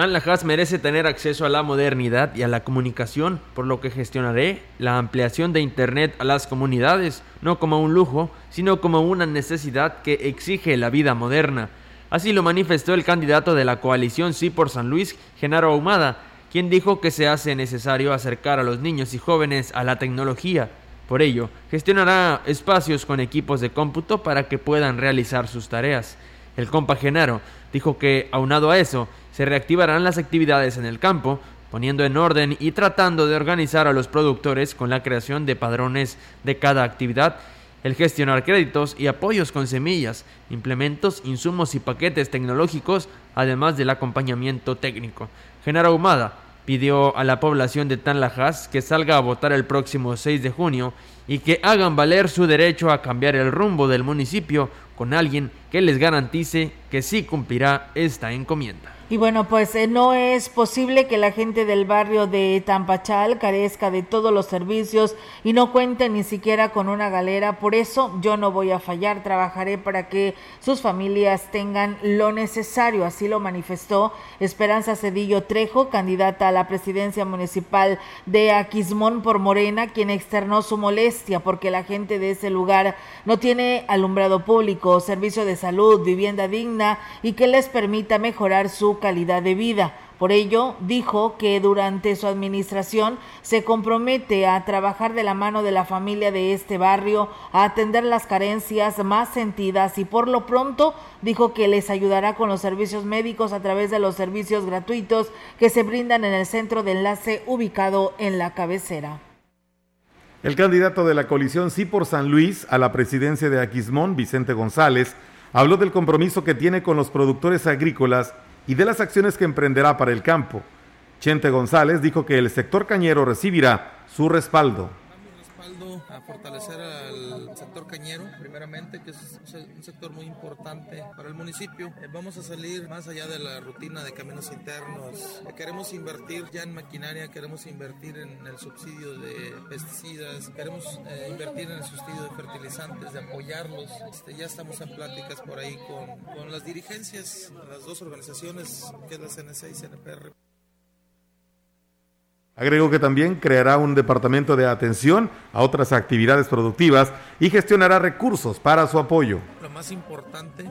Tanlajas merece tener acceso a la modernidad y a la comunicación, por lo que gestionaré la ampliación de Internet a las comunidades, no como un lujo, sino como una necesidad que exige la vida moderna. Así lo manifestó el candidato de la coalición Sí por San Luis, Genaro Ahumada, quien dijo que se hace necesario acercar a los niños y jóvenes a la tecnología. Por ello, gestionará espacios con equipos de cómputo para que puedan realizar sus tareas. El compa Genaro dijo que, aunado a eso, se reactivarán las actividades en el campo, poniendo en orden y tratando de organizar a los productores con la creación de padrones de cada actividad, el gestionar créditos y apoyos con semillas, implementos, insumos y paquetes tecnológicos, además del acompañamiento técnico. Genaro Humada pidió a la población de Tanlajas que salga a votar el próximo 6 de junio y que hagan valer su derecho a cambiar el rumbo del municipio con alguien que les garantice que sí cumplirá esta encomienda. Y bueno, pues eh, no es posible que la gente del barrio de Tampachal carezca de todos los servicios y no cuente ni siquiera con una galera. Por eso yo no voy a fallar, trabajaré para que sus familias tengan lo necesario. Así lo manifestó Esperanza Cedillo Trejo, candidata a la presidencia municipal de Aquismón por Morena, quien externó su molestia porque la gente de ese lugar no tiene alumbrado público, servicio de salud, vivienda digna y que les permita mejorar su calidad de vida. Por ello, dijo que durante su administración se compromete a trabajar de la mano de la familia de este barrio, a atender las carencias más sentidas y por lo pronto dijo que les ayudará con los servicios médicos a través de los servicios gratuitos que se brindan en el centro de enlace ubicado en la cabecera. El candidato de la coalición Sí por San Luis a la presidencia de Aquismón, Vicente González, habló del compromiso que tiene con los productores agrícolas y de las acciones que emprenderá para el campo. Chente González dijo que el sector cañero recibirá su respaldo. Un sector muy importante para el municipio. Eh, vamos a salir más allá de la rutina de caminos internos. Eh, queremos invertir ya en maquinaria, queremos invertir en el subsidio de pesticidas, queremos eh, invertir en el subsidio de fertilizantes, de apoyarlos. Este, ya estamos en pláticas por ahí con, con las dirigencias, las dos organizaciones, que es la CNC y CNPR. Agregó que también creará un departamento de atención a otras actividades productivas y gestionará recursos para su apoyo. Más importante,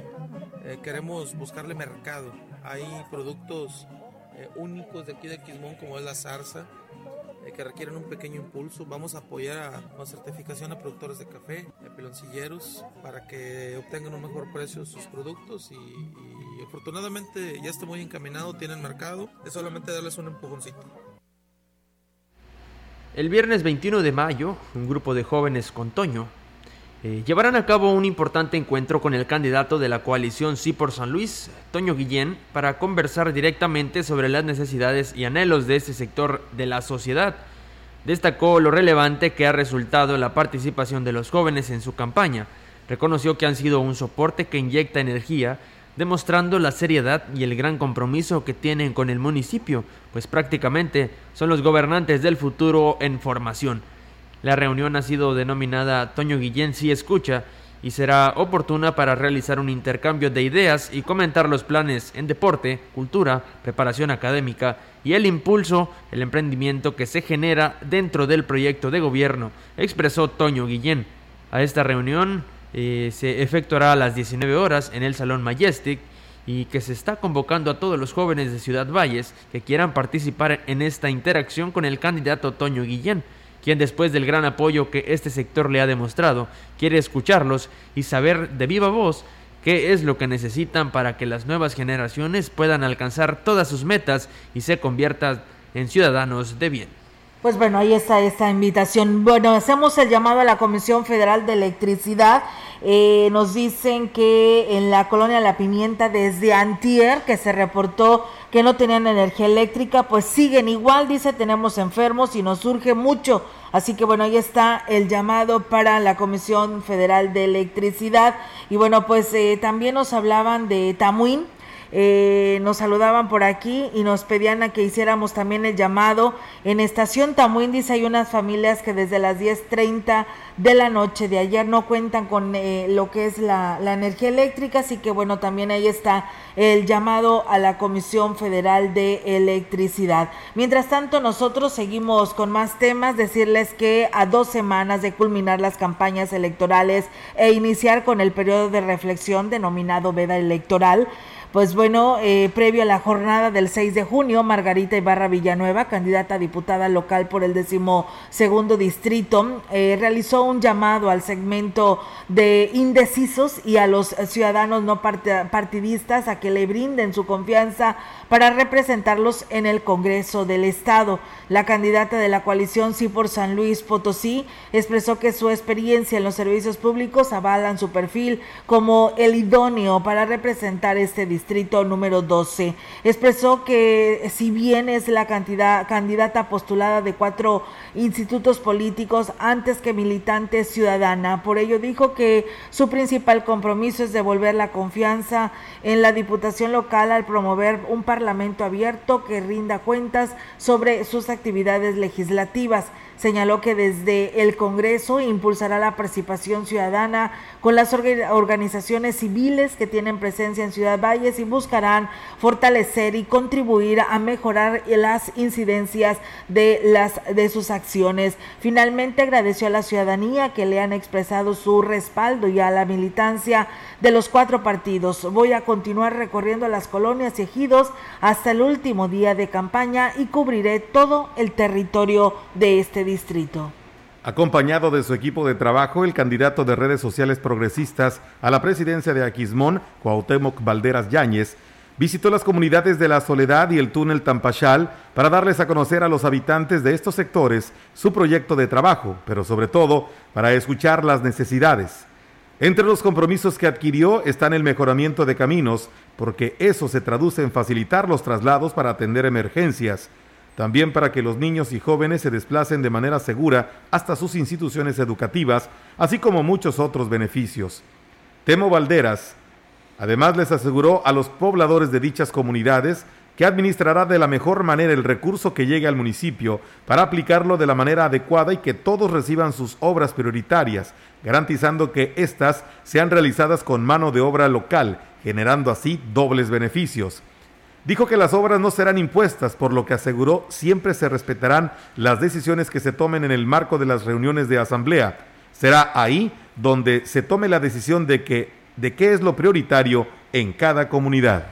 eh, queremos buscarle mercado. Hay productos eh, únicos de aquí de Quismón como es la zarza, eh, que requieren un pequeño impulso. Vamos a apoyar a, con certificación a productores de café, a piloncilleros, para que obtengan un mejor precio sus productos y afortunadamente ya está muy encaminado, tienen mercado, es solamente darles un empujoncito. El viernes 21 de mayo, un grupo de jóvenes con Toño eh, llevarán a cabo un importante encuentro con el candidato de la coalición Sí por San Luis, Toño Guillén, para conversar directamente sobre las necesidades y anhelos de este sector de la sociedad. Destacó lo relevante que ha resultado la participación de los jóvenes en su campaña. Reconoció que han sido un soporte que inyecta energía demostrando la seriedad y el gran compromiso que tienen con el municipio, pues prácticamente son los gobernantes del futuro en formación. La reunión ha sido denominada Toño Guillén si escucha y será oportuna para realizar un intercambio de ideas y comentar los planes en deporte, cultura, preparación académica y el impulso, el emprendimiento que se genera dentro del proyecto de gobierno, expresó Toño Guillén. A esta reunión eh, se efectuará a las 19 horas en el Salón Majestic y que se está convocando a todos los jóvenes de Ciudad Valles que quieran participar en esta interacción con el candidato Toño Guillén, quien después del gran apoyo que este sector le ha demostrado, quiere escucharlos y saber de viva voz qué es lo que necesitan para que las nuevas generaciones puedan alcanzar todas sus metas y se conviertan en ciudadanos de bien. Pues bueno, ahí está esta invitación. Bueno, hacemos el llamado a la Comisión Federal de Electricidad. Eh, nos dicen que en la colonia La Pimienta desde Antier, que se reportó que no tenían energía eléctrica, pues siguen igual, dice, tenemos enfermos y nos surge mucho. Así que bueno, ahí está el llamado para la Comisión Federal de Electricidad. Y bueno, pues eh, también nos hablaban de Tamuín eh, nos saludaban por aquí y nos pedían a que hiciéramos también el llamado. En Estación Tamuín dice hay unas familias que desde las 10.30 de la noche de ayer no cuentan con eh, lo que es la, la, energía eléctrica, así que bueno, también ahí está el llamado a la Comisión Federal de Electricidad. Mientras tanto, nosotros seguimos con más temas, decirles que a dos semanas de culminar las campañas electorales e iniciar con el periodo de reflexión denominado veda electoral, pues bueno, eh, previo a la jornada del 6 de junio, Margarita Ibarra Villanueva, candidata a diputada local por el décimo segundo distrito, eh, realizó un llamado al segmento de indecisos y a los ciudadanos no partidistas a que le brinden su confianza para representarlos en el Congreso del Estado. La candidata de la coalición Sí por San Luis Potosí expresó que su experiencia en los servicios públicos avalan su perfil como el idóneo para representar este distrito número 12. Expresó que si bien es la cantidad, candidata postulada de cuatro institutos políticos antes que militante ciudadana, por ello dijo que su principal compromiso es devolver la confianza en la diputación local al promover un parlamento abierto que rinda cuentas sobre sus actividades legislativas. Señaló que desde el Congreso impulsará la participación ciudadana con las organizaciones civiles que tienen presencia en Ciudad Valles y buscarán fortalecer y contribuir a mejorar las incidencias de las de sus acciones. Finalmente agradeció a la ciudadanía que le han expresado su respaldo y a la militancia de los cuatro partidos. Voy a continuar recorriendo las colonias y ejidos hasta el último día de campaña y cubriré todo el territorio de este distrito. Acompañado de su equipo de trabajo, el candidato de redes sociales progresistas a la presidencia de Aquismón, Cuauhtémoc Valderas Yáñez, visitó las comunidades de La Soledad y el túnel Tampachal para darles a conocer a los habitantes de estos sectores su proyecto de trabajo, pero sobre todo para escuchar las necesidades. Entre los compromisos que adquirió están el mejoramiento de caminos, porque eso se traduce en facilitar los traslados para atender emergencias, también para que los niños y jóvenes se desplacen de manera segura hasta sus instituciones educativas, así como muchos otros beneficios. Temo Valderas, además les aseguró a los pobladores de dichas comunidades que administrará de la mejor manera el recurso que llegue al municipio para aplicarlo de la manera adecuada y que todos reciban sus obras prioritarias, garantizando que éstas sean realizadas con mano de obra local, generando así dobles beneficios. Dijo que las obras no serán impuestas, por lo que aseguró siempre se respetarán las decisiones que se tomen en el marco de las reuniones de asamblea. Será ahí donde se tome la decisión de que de qué es lo prioritario en cada comunidad.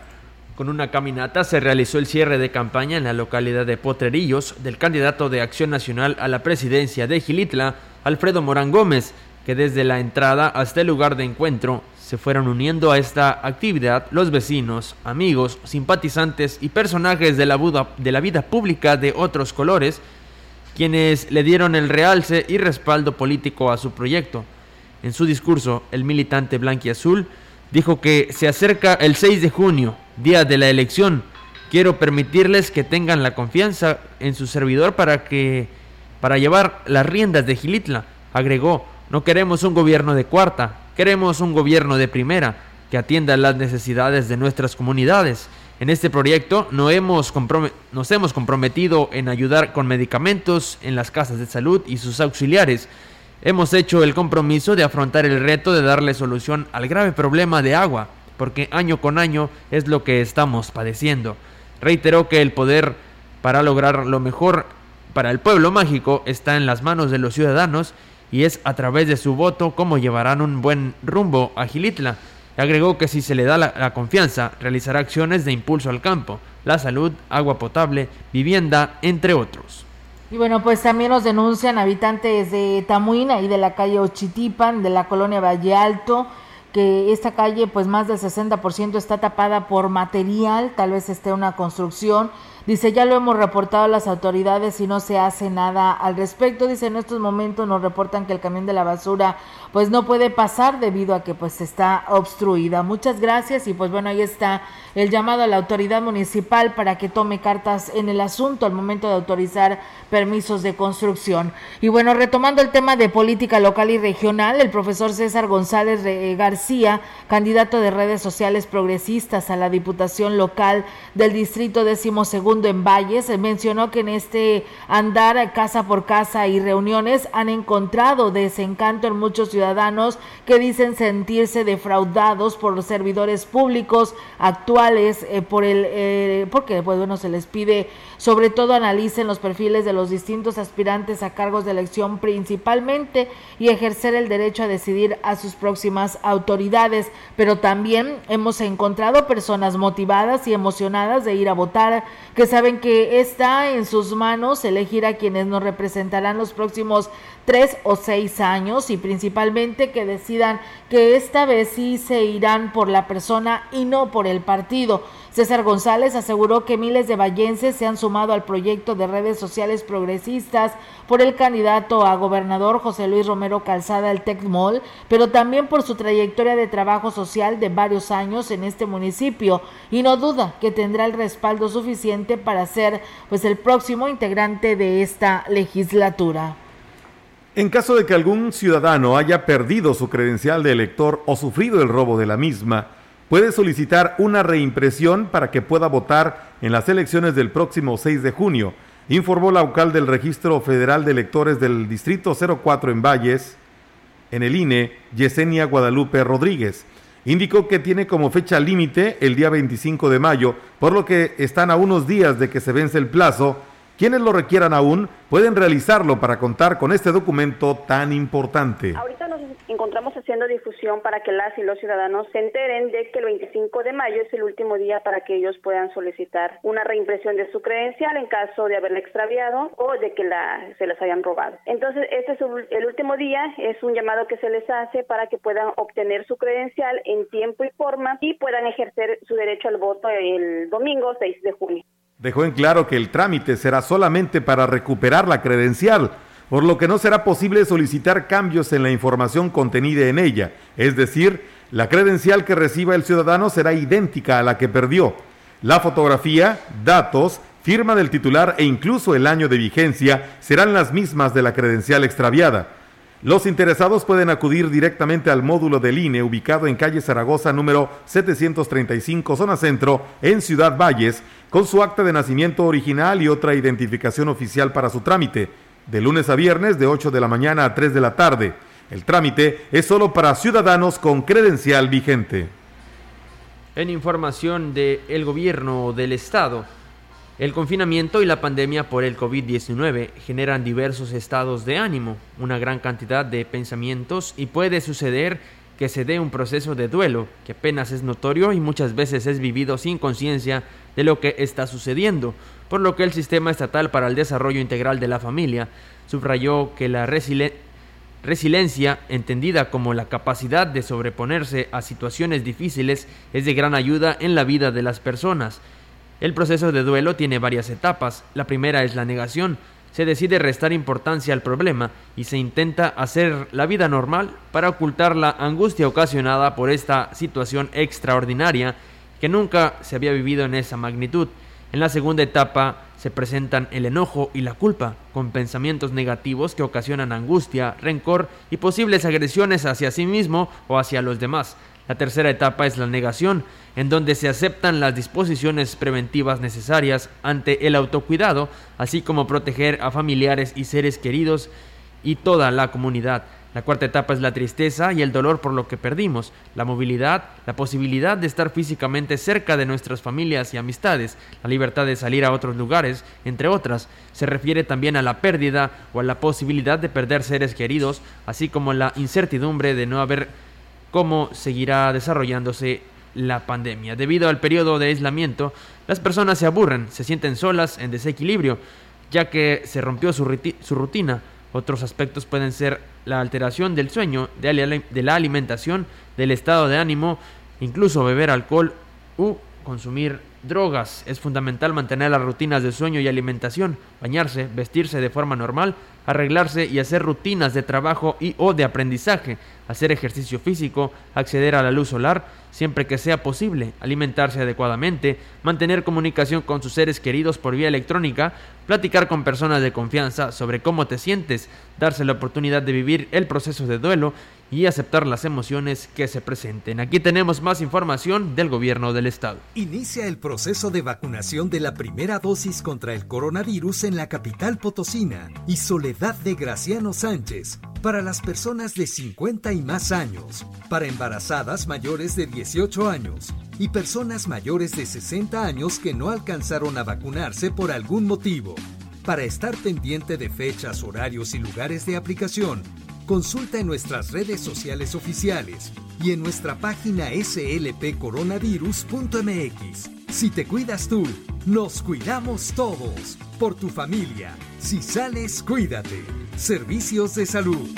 Con una caminata se realizó el cierre de campaña en la localidad de Potrerillos del candidato de Acción Nacional a la presidencia de Gilitla, Alfredo Morán Gómez, que desde la entrada hasta el lugar de encuentro se fueron uniendo a esta actividad los vecinos, amigos, simpatizantes y personajes de la, vida pública de otros colores, quienes le dieron el realce y respaldo político a su proyecto. En su discurso, el militante blanquiazul dijo que se acerca el 6 de junio, día de la elección. Quiero permitirles que tengan la confianza en su servidor para que para llevar las riendas de Gilitla. Agregó, no queremos un gobierno de cuarta, queremos un gobierno de primera que atienda las necesidades de nuestras comunidades. En este proyecto no hemos nos hemos comprometido en ayudar con medicamentos en las casas de salud y sus auxiliares Hemos hecho el compromiso de afrontar el reto de darle solución al grave problema de agua, porque año con año es lo que estamos padeciendo. Reiteró que el poder para lograr lo mejor para el pueblo mágico está en las manos de los ciudadanos y es a través de su voto como llevarán un buen rumbo a Gilitla. Agregó que si se le da la, la, confianza, realizará acciones de impulso al campo, la salud, agua potable, vivienda, entre otros. Y bueno, pues también nos denuncian habitantes de Tamuina y de la calle Ochitipan, de la colonia Valle Alto, que esta calle pues más del 60% está tapada por material, tal vez esté una construcción Dice, ya lo hemos reportado a las autoridades y no se hace nada al respecto. Dice, en estos momentos nos reportan que el camión de la basura pues no puede pasar debido a que pues está obstruida. Muchas gracias y pues bueno, ahí está el llamado a la autoridad municipal para que tome cartas en el asunto al momento de autorizar permisos de construcción. Y bueno, retomando el tema de política local y regional, el profesor César González García, candidato de redes sociales progresistas a la Diputación Local del Distrito décimo segundo en Valles, mencionó que en este andar casa por casa y reuniones han encontrado desencanto en muchos ciudadanos que dicen sentirse defraudados por los servidores públicos actuales eh, por el eh, porque pues bueno se les pide sobre todo analicen los perfiles de los distintos aspirantes a cargos de elección principalmente y ejercer el derecho a decidir a sus próximas autoridades, pero también hemos encontrado personas motivadas y emocionadas de ir a votar que saben que está en sus manos elegir a quienes nos representarán los próximos tres o seis años y principalmente que decidan que esta vez sí se irán por la persona y no por el partido. César González aseguró que miles de vallenses se han sumado al proyecto de redes sociales progresistas por el candidato a gobernador José Luis Romero Calzada el Tecmol, pero también por su trayectoria de trabajo social de varios años en este municipio y no duda que tendrá el respaldo suficiente para ser pues el próximo integrante de esta legislatura. En caso de que algún ciudadano haya perdido su credencial de elector o sufrido el robo de la misma, puede solicitar una reimpresión para que pueda votar en las elecciones del próximo 6 de junio, informó la vocal del Registro Federal de Electores del Distrito 04 en Valles, en el INE, Yesenia Guadalupe Rodríguez. Indicó que tiene como fecha límite el día 25 de mayo, por lo que están a unos días de que se vence el plazo. Quienes lo requieran aún pueden realizarlo para contar con este documento tan importante encontramos haciendo difusión para que las y los ciudadanos se enteren de que el 25 de mayo es el último día para que ellos puedan solicitar una reimpresión de su credencial en caso de haberla extraviado o de que la, se las hayan robado. Entonces, este es el último día, es un llamado que se les hace para que puedan obtener su credencial en tiempo y forma y puedan ejercer su derecho al voto el domingo 6 de junio. Dejó en claro que el trámite será solamente para recuperar la credencial por lo que no será posible solicitar cambios en la información contenida en ella, es decir, la credencial que reciba el ciudadano será idéntica a la que perdió. La fotografía, datos, firma del titular e incluso el año de vigencia serán las mismas de la credencial extraviada. Los interesados pueden acudir directamente al módulo del INE ubicado en calle Zaragoza número 735 zona centro en Ciudad Valles con su acta de nacimiento original y otra identificación oficial para su trámite, de lunes a viernes de 8 de la mañana a 3 de la tarde. El trámite es solo para ciudadanos con credencial vigente. En información del gobierno del estado, el confinamiento y la pandemia por el COVID-19 generan diversos estados de ánimo, una gran cantidad de pensamientos y puede suceder que se dé un proceso de duelo que apenas es notorio y muchas veces es vivido sin conciencia de lo que está sucediendo, por lo que el Sistema Estatal para el Desarrollo Integral de la Familia subrayó que la resiliencia, entendida como la capacidad de sobreponerse a situaciones difíciles, es de gran ayuda en la vida de las personas. El proceso de duelo tiene varias etapas. La primera es la negación. Se decide restar importancia al problema y se intenta hacer la vida normal para ocultar la angustia ocasionada por esta situación extraordinaria que nunca se había vivido en esa magnitud. En la segunda etapa se presentan el enojo y la culpa, con pensamientos negativos que ocasionan angustia, rencor y posibles agresiones hacia sí mismo o hacia los demás. La tercera etapa es la negación, en donde se aceptan las disposiciones preventivas necesarias ante el autocuidado, así como proteger a familiares y seres queridos y toda la comunidad. La cuarta etapa es la tristeza y el dolor por lo que perdimos, la movilidad, la posibilidad de estar físicamente cerca de nuestras familias y amistades, la libertad de salir a otros lugares, entre otras. Se refiere también a la pérdida o a la posibilidad de perder seres queridos, así como la incertidumbre de no haber cómo seguirá desarrollándose la pandemia. Debido al periodo de aislamiento, las personas se aburren, se sienten solas, en desequilibrio, ya que se rompió su, rutina. Otros aspectos pueden ser la alteración del sueño, de la alimentación, del estado de ánimo, incluso beber alcohol u consumir drogas. Es fundamental mantener las rutinas de sueño y alimentación, bañarse, vestirse de forma normal, arreglarse y hacer rutinas de trabajo y o de aprendizaje, hacer ejercicio físico, acceder a la luz solar siempre que sea posible, alimentarse adecuadamente, mantener comunicación con sus seres queridos por vía electrónica, platicar con personas de confianza sobre cómo te sientes, darse la oportunidad de vivir el proceso de duelo y aceptar las emociones que se presenten. Aquí tenemos más información del gobierno del estado. Inicia el proceso de vacunación de la primera dosis contra el coronavirus en la capital potosina y Soledad de Graciano Sánchez para las personas de 50 y más años, para embarazadas mayores de 18 años y personas mayores de 60 años que no alcanzaron a vacunarse por algún motivo. Para estar pendiente de fechas, horarios y lugares de aplicación, Consulta en nuestras redes sociales oficiales y en nuestra página slpcoronavirus.mx. Si te cuidas tú, nos cuidamos todos. Por tu familia. Si sales, cuídate. Servicios de salud.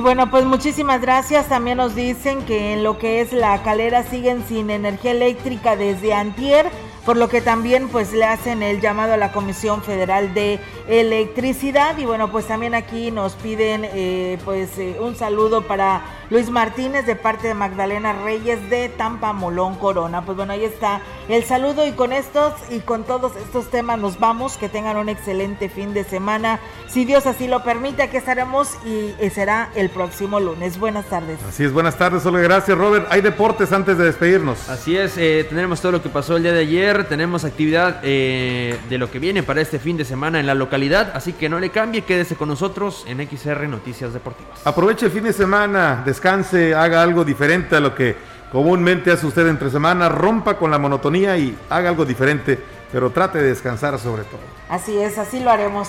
Y bueno, pues muchísimas gracias. También nos dicen que en lo que es la calera siguen sin energía eléctrica desde antier, por lo que también pues le hacen el llamado a la Comisión Federal de Electricidad. Y bueno, pues también aquí nos piden eh, pues eh, un saludo para Luis Martínez de parte de Magdalena Reyes de Tampa Molón Corona. Pues bueno, ahí está el saludo y con estos y con todos estos temas nos vamos. Que tengan un excelente fin de semana. Si Dios así lo permite, aquí estaremos y será el próximo lunes. Buenas tardes. Así es, buenas tardes, solo gracias Robert. Hay deportes antes de despedirnos. Así es, eh, tenemos todo lo que pasó el día de ayer, tenemos actividad eh, de lo que viene para este fin de semana en la localidad, así que no le cambie, quédese con nosotros en XR Noticias Deportivas. Aproveche el fin de semana, descanse, haga algo diferente a lo que comúnmente hace usted entre semana, rompa con la monotonía y haga algo diferente, pero trate de descansar sobre todo. Así es, así lo haremos.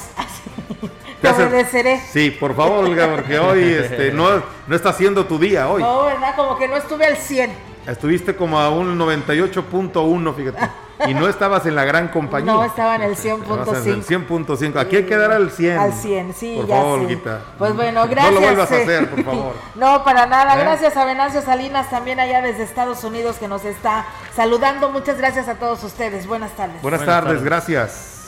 <laughs> Te obedeceré. Sí, por favor, Olga, porque hoy este, no, no está siendo tu día hoy. No, ¿verdad? Como que no estuve al 100. Estuviste como a un 98.1, fíjate. Y no estabas en la gran compañía. No, estaba en el 100.5. 100.5. Aquí hay que dar al 100. Al 100, sí, por ya favor. Olguita. Pues bueno, gracias. No lo vuelvas a eh. hacer, por favor. <laughs> no, para nada. ¿Eh? Gracias a Venancio Salinas, también allá desde Estados Unidos, que nos está saludando. Muchas gracias a todos ustedes. Buenas tardes. Buenas, tardes, gracias.